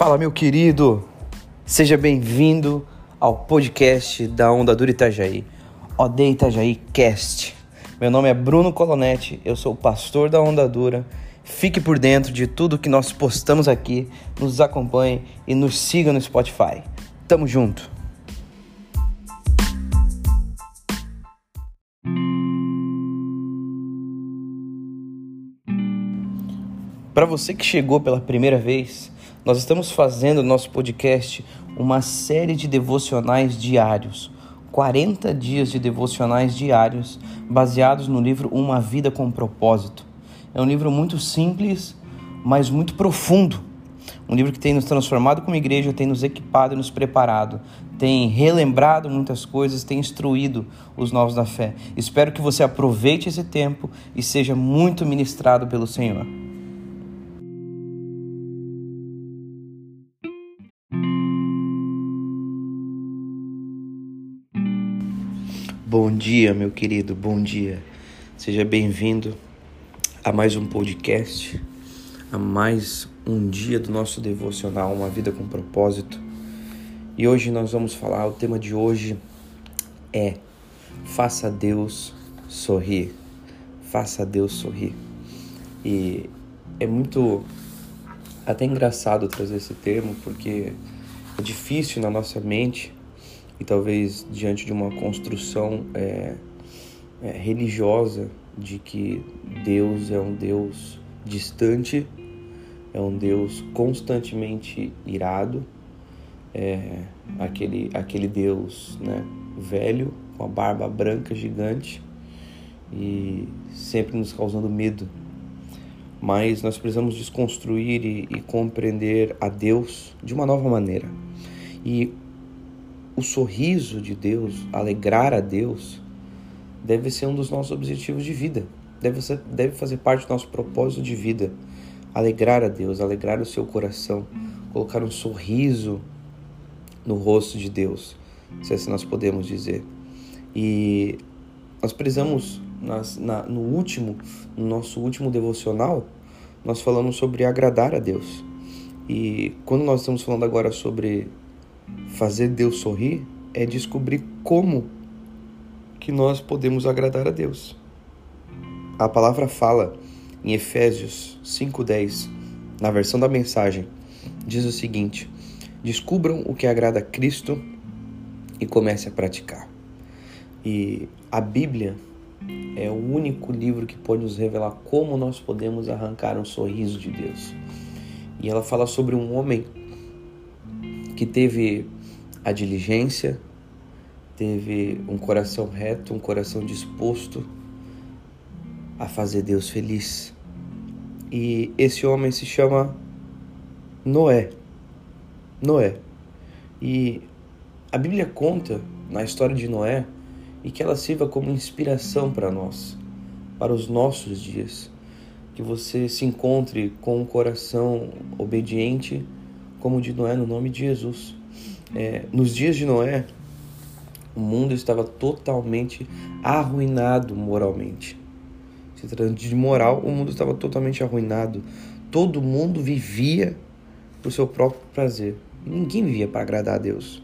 Fala, meu querido! Seja bem-vindo ao podcast da Onda Dura Itajaí, Odeia Itajaí Cast. Meu nome é Bruno Colonetti, eu sou o pastor da Onda Dura. Fique por dentro de tudo que nós postamos aqui, nos acompanhe e nos siga no Spotify. Tamo junto! Para você que chegou pela primeira vez, nós estamos fazendo no nosso podcast uma série de devocionais diários. 40 dias de devocionais diários baseados no livro Uma Vida com Propósito. É um livro muito simples, mas muito profundo. Um livro que tem nos transformado como igreja, tem nos equipado e nos preparado, tem relembrado muitas coisas, tem instruído os novos da fé. Espero que você aproveite esse tempo e seja muito ministrado pelo Senhor. Bom dia, meu querido, bom dia. Seja bem-vindo a mais um podcast, a mais um dia do nosso devocional, Uma Vida com Propósito. E hoje nós vamos falar, o tema de hoje é Faça Deus sorrir. Faça Deus sorrir. E é muito até engraçado trazer esse termo porque é difícil na nossa mente e talvez diante de uma construção é, é, religiosa de que Deus é um Deus distante, é um Deus constantemente irado, é aquele, aquele Deus né, velho, com a barba branca gigante e sempre nos causando medo. Mas nós precisamos desconstruir e, e compreender a Deus de uma nova maneira. E o sorriso de Deus, alegrar a Deus, deve ser um dos nossos objetivos de vida. Deve, ser, deve fazer parte do nosso propósito de vida. Alegrar a Deus, alegrar o seu coração, colocar um sorriso no rosto de Deus, se assim nós podemos dizer. E nós precisamos, nas, na, no último, no nosso último devocional, nós falamos sobre agradar a Deus. E quando nós estamos falando agora sobre fazer Deus sorrir é descobrir como que nós podemos agradar a Deus. A palavra fala em Efésios 5:10, na versão da mensagem, diz o seguinte: Descubram o que agrada a Cristo e comece a praticar. E a Bíblia é o único livro que pode nos revelar como nós podemos arrancar um sorriso de Deus. E ela fala sobre um homem que teve a diligência, teve um coração reto, um coração disposto a fazer Deus feliz. E esse homem se chama Noé. Noé. E a Bíblia conta na história de Noé e que ela sirva como inspiração para nós, para os nossos dias. Que você se encontre com um coração obediente como o de Noé, no nome de Jesus. É, nos dias de Noé, o mundo estava totalmente arruinado moralmente. Se tratando de moral, o mundo estava totalmente arruinado. Todo mundo vivia por seu próprio prazer. Ninguém vivia para agradar a Deus.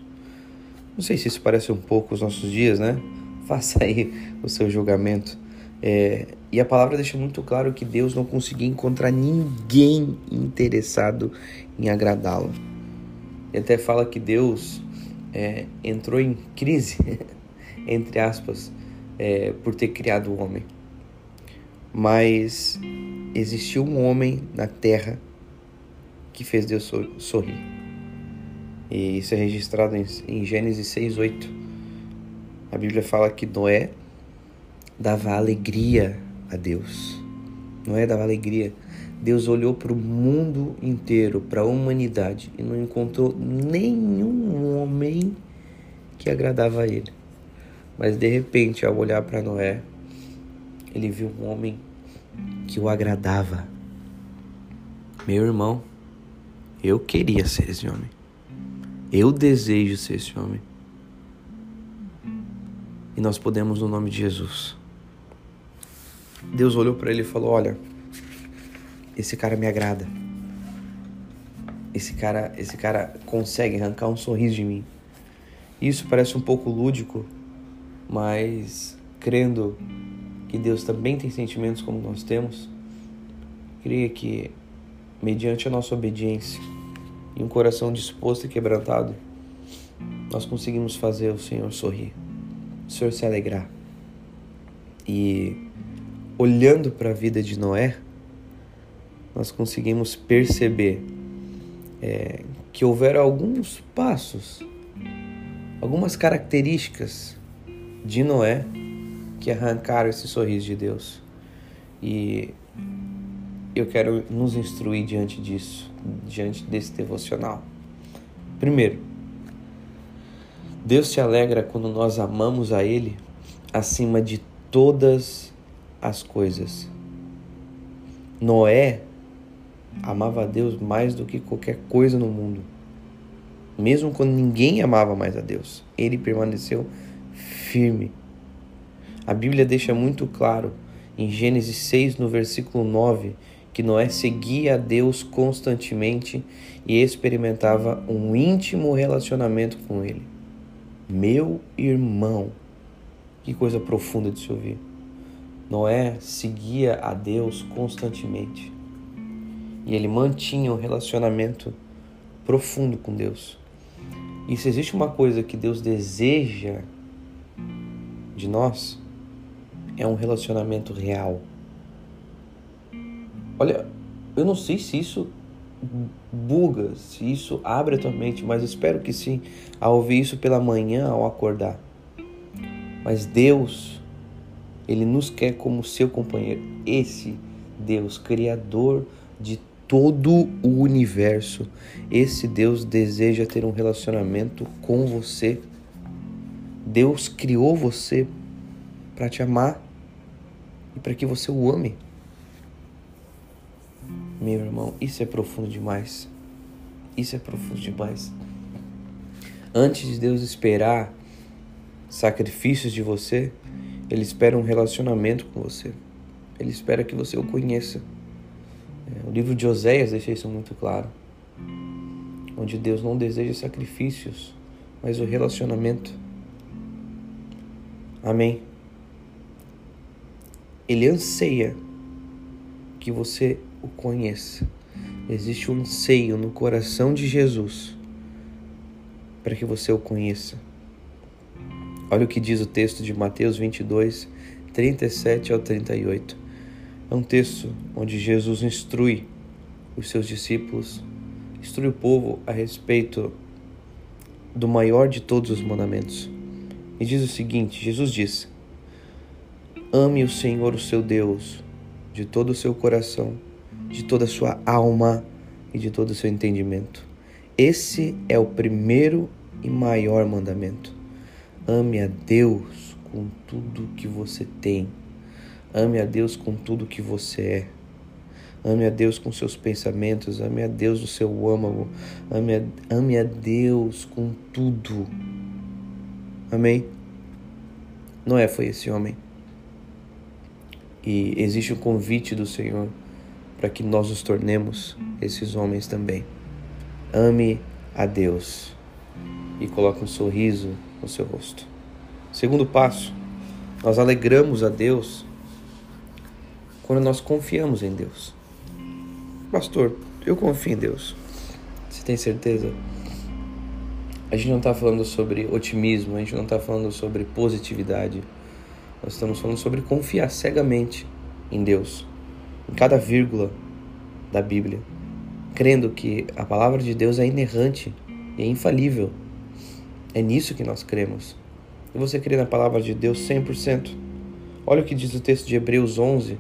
Não sei se isso parece um pouco os nossos dias, né? Faça aí o seu julgamento. É, e a palavra deixa muito claro que Deus não conseguia encontrar ninguém interessado em agradá-lo. Ele até fala que Deus é, entrou em crise, entre aspas, é, por ter criado o homem. Mas existiu um homem na terra que fez Deus sorrir. E isso é registrado em, em Gênesis 6:8. A Bíblia fala que Noé dava alegria a Deus. Noé dava alegria. Deus olhou para o mundo inteiro, para a humanidade e não encontrou nenhum homem que agradava a ele. Mas de repente, ao olhar para Noé, ele viu um homem que o agradava. Meu irmão, eu queria ser esse homem. Eu desejo ser esse homem. E nós podemos no nome de Jesus. Deus olhou para ele e falou: Olha, esse cara me agrada. esse cara, esse cara consegue arrancar um sorriso de mim. Isso parece um pouco lúdico, mas crendo que Deus também tem sentimentos como nós temos, creia que mediante a nossa obediência e um coração disposto e quebrantado, nós conseguimos fazer o Senhor sorrir, o Senhor se alegrar. E olhando para a vida de Noé, nós conseguimos perceber é, que houveram alguns passos, algumas características de Noé que arrancaram esse sorriso de Deus. E eu quero nos instruir diante disso, diante desse devocional. Primeiro, Deus se alegra quando nós amamos a Ele acima de todas as coisas. Noé amava a Deus mais do que qualquer coisa no mundo. Mesmo quando ninguém amava mais a Deus, ele permaneceu firme. A Bíblia deixa muito claro em Gênesis 6, no versículo 9, que Noé seguia a Deus constantemente e experimentava um íntimo relacionamento com Ele. Meu irmão, que coisa profunda de se ouvir. Noé seguia a Deus constantemente e ele mantinha um relacionamento profundo com Deus. E se existe uma coisa que Deus deseja de nós, é um relacionamento real. Olha, eu não sei se isso buga, se isso abre a tua mente, mas espero que sim, ao ouvir isso pela manhã, ao acordar. Mas Deus, Ele nos quer como seu companheiro. Esse Deus, Criador de todo o universo. Esse Deus deseja ter um relacionamento com você. Deus criou você para te amar e para que você o ame. Meu irmão, isso é profundo demais. Isso é profundo demais. Antes de Deus esperar sacrifícios de você, Ele espera um relacionamento com você. Ele espera que você o conheça. É, o livro de Oséias deixa isso muito claro. Onde Deus não deseja sacrifícios, mas o relacionamento. Amém. Ele anseia que você o conheça. Existe um anseio no coração de Jesus para que você o conheça. Olha o que diz o texto de Mateus 22, 37 ao 38. É um texto onde Jesus instrui os seus discípulos, instrui o povo a respeito do maior de todos os mandamentos. E diz o seguinte: Jesus disse: Ame o Senhor, o seu Deus, de todo o seu coração, de toda a sua alma e de todo o seu entendimento. Esse é o primeiro e maior mandamento. Ame a Deus com tudo que você tem Ame a Deus com tudo que você é. Ame a Deus com seus pensamentos, ame a Deus no seu âmago, ame a, ame a Deus com tudo. Amém? Noé foi esse homem. E existe um convite do Senhor para que nós nos tornemos esses homens também. Ame a Deus e coloque um sorriso no seu rosto. Segundo passo, nós alegramos a Deus quando nós confiamos em Deus. Pastor, eu confio em Deus. Você tem certeza? A gente não está falando sobre otimismo, a gente não está falando sobre positividade. Nós estamos falando sobre confiar cegamente em Deus, em cada vírgula da Bíblia, crendo que a palavra de Deus é inerrante e é infalível. É nisso que nós cremos. E você crê na palavra de Deus 100%? Olha o que diz o texto de Hebreus 11,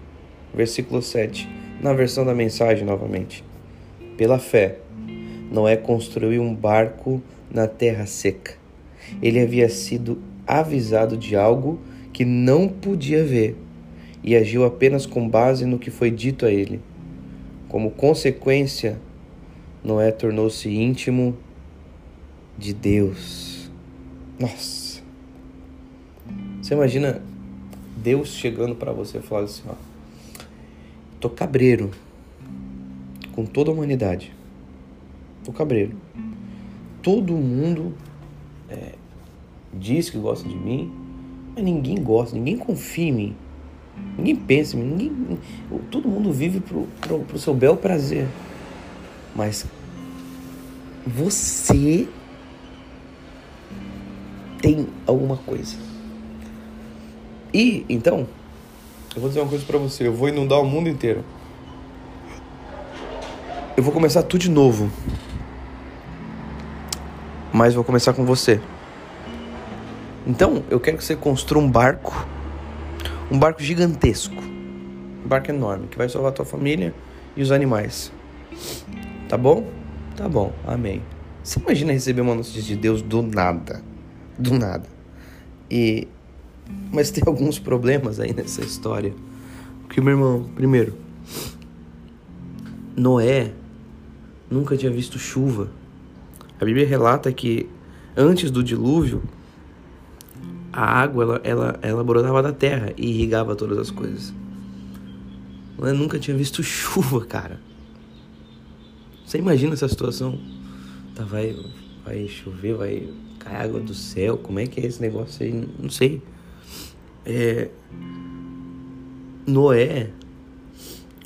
versículo 7, na versão da mensagem novamente. Pela fé, Noé construiu um barco na terra seca. Ele havia sido avisado de algo que não podia ver e agiu apenas com base no que foi dito a ele. Como consequência, Noé tornou-se íntimo de Deus. Nossa! Você imagina Deus chegando para você e falando assim: ó, Tô cabreiro com toda a humanidade. o cabreiro. Todo mundo é, diz que gosta de mim, mas ninguém gosta, ninguém confia em mim. Ninguém pensa em mim, ninguém, todo mundo vive pro, pro, pro seu bel prazer. Mas você tem alguma coisa. E então, eu vou dizer uma coisa para você, eu vou inundar o mundo inteiro. Eu vou começar tudo de novo. Mas vou começar com você. Então, eu quero que você construa um barco, um barco gigantesco, um barco enorme que vai salvar a tua família e os animais. Tá bom? Tá bom. Amém. Você imagina receber uma notícia de Deus do nada, do nada. E mas tem alguns problemas aí nessa história. Porque meu irmão, primeiro, Noé nunca tinha visto chuva. A Bíblia relata que antes do dilúvio, a água ela, ela, ela brotava da terra e irrigava todas as coisas. Noé nunca tinha visto chuva, cara. Você imagina essa situação? Tá, vai, vai chover, vai cair água do céu. Como é que é esse negócio aí? Não sei. É, Noé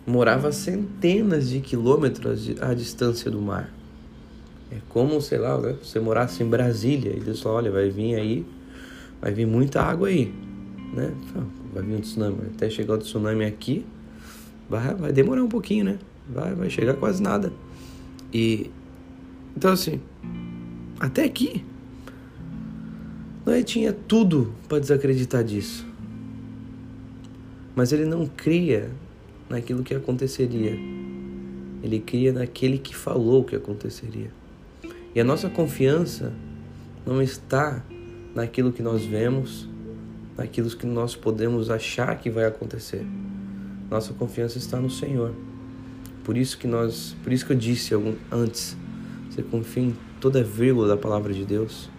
morava a centenas de quilômetros à distância do mar. É como, sei lá, né? você morasse em Brasília e Deus falou, olha, vai vir aí, vai vir muita água aí, né? Vai vir um tsunami, até chegar o tsunami aqui, vai, vai demorar um pouquinho, né? Vai, vai chegar quase nada. E então assim, até aqui, Noé tinha tudo para desacreditar disso. Mas ele não cria naquilo que aconteceria. Ele cria naquele que falou que aconteceria. E a nossa confiança não está naquilo que nós vemos, naquilo que nós podemos achar que vai acontecer. Nossa confiança está no Senhor. Por isso que nós, por isso que eu disse antes, você confia em toda vírgula da palavra de Deus.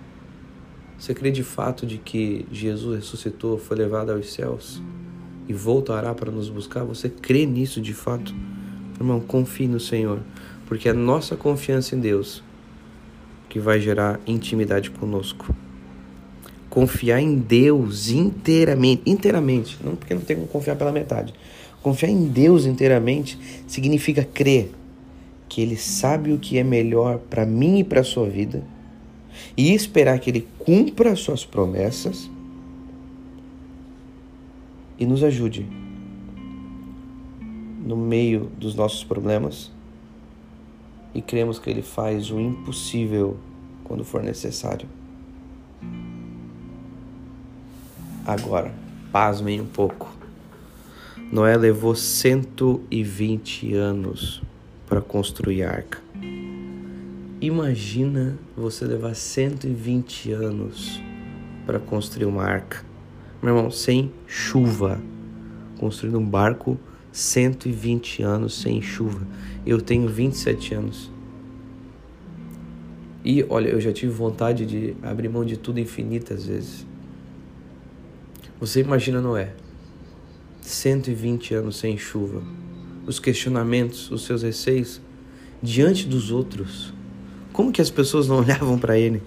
Você crê de fato de que Jesus ressuscitou, foi levado aos céus? E voltará para nos buscar? Você crê nisso de fato? Irmão, confie no Senhor, porque é a nossa confiança em Deus que vai gerar intimidade conosco. Confiar em Deus inteiramente, inteiramente, não porque não tem como confiar pela metade. Confiar em Deus inteiramente significa crer que Ele sabe o que é melhor para mim e para sua vida e esperar que Ele cumpra as suas promessas e nos ajude no meio dos nossos problemas e cremos que Ele faz o impossível quando for necessário. Agora, pasmem um pouco. Noé levou 120 anos para construir a arca. Imagina você levar 120 anos para construir uma arca. Meu irmão, sem chuva. Construindo um barco 120 anos sem chuva. Eu tenho 27 anos. E olha, eu já tive vontade de abrir mão de tudo infinitas vezes. Você imagina Noé, 120 anos sem chuva, os questionamentos, os seus receios diante dos outros. Como que as pessoas não olhavam para ele?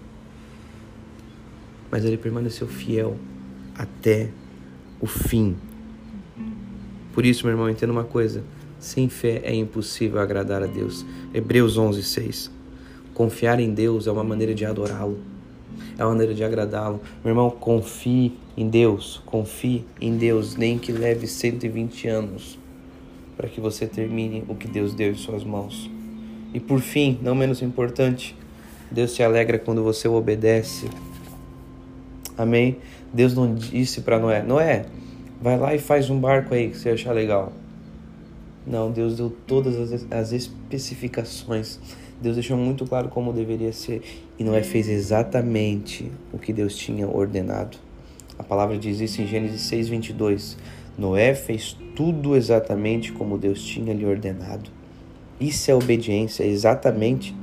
Mas ele permaneceu fiel até o fim. Por isso, meu irmão, entenda uma coisa: sem fé é impossível agradar a Deus. Hebreus 11, 6. Confiar em Deus é uma maneira de adorá-lo, é uma maneira de agradá-lo. Meu irmão, confie em Deus, confie em Deus, nem que leve 120 anos para que você termine o que Deus deu em suas mãos. E por fim, não menos importante, Deus se alegra quando você o obedece. Amém? Deus não disse para Noé: Noé, vai lá e faz um barco aí que você achar legal. Não, Deus deu todas as, as especificações. Deus deixou muito claro como deveria ser. E Noé fez exatamente o que Deus tinha ordenado. A palavra diz isso em Gênesis 6, 22. Noé fez tudo exatamente como Deus tinha lhe ordenado. Isso é obediência, exatamente.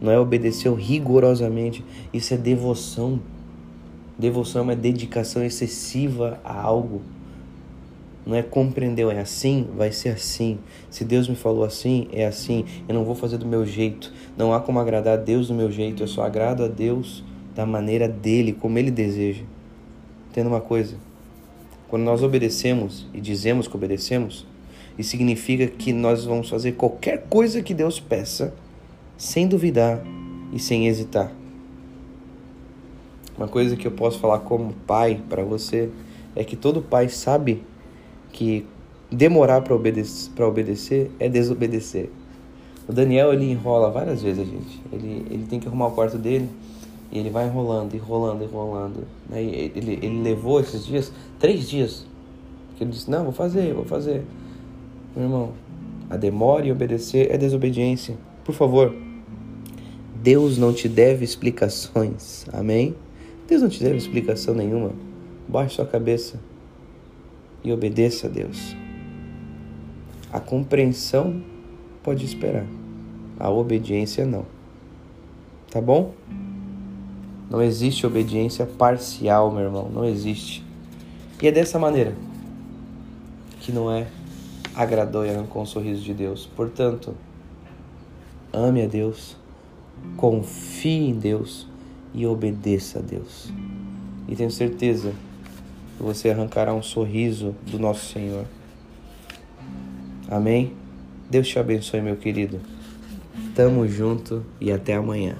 Noé obedeceu rigorosamente. Isso é devoção Devoção é uma dedicação excessiva a algo. Não é compreendeu, é assim, vai ser assim. Se Deus me falou assim, é assim. Eu não vou fazer do meu jeito. Não há como agradar a Deus do meu jeito. Eu só agrado a Deus da maneira dele, como ele deseja. Entenda uma coisa. Quando nós obedecemos e dizemos que obedecemos, isso significa que nós vamos fazer qualquer coisa que Deus peça, sem duvidar e sem hesitar. Uma coisa que eu posso falar como pai para você é que todo pai sabe que demorar para obedecer, obedecer é desobedecer. O Daniel ele enrola várias vezes, gente. Ele, ele tem que arrumar o quarto dele e ele vai enrolando, enrolando, enrolando. Né? Ele, ele levou esses dias, três dias. Que ele disse: Não, vou fazer, vou fazer. Meu irmão, a demora em obedecer é desobediência. Por favor, Deus não te deve explicações. Amém? Deus não te deve explicação nenhuma. Baixe sua cabeça e obedeça a Deus. A compreensão pode esperar, a obediência não. Tá bom? Não existe obediência parcial, meu irmão, não existe. E é dessa maneira que não é agradou com o sorriso de Deus. Portanto, ame a Deus, confie em Deus e obedeça a Deus. E tenho certeza você arrancará um sorriso do nosso Senhor. Amém? Deus te abençoe, meu querido. Tamo junto e até amanhã.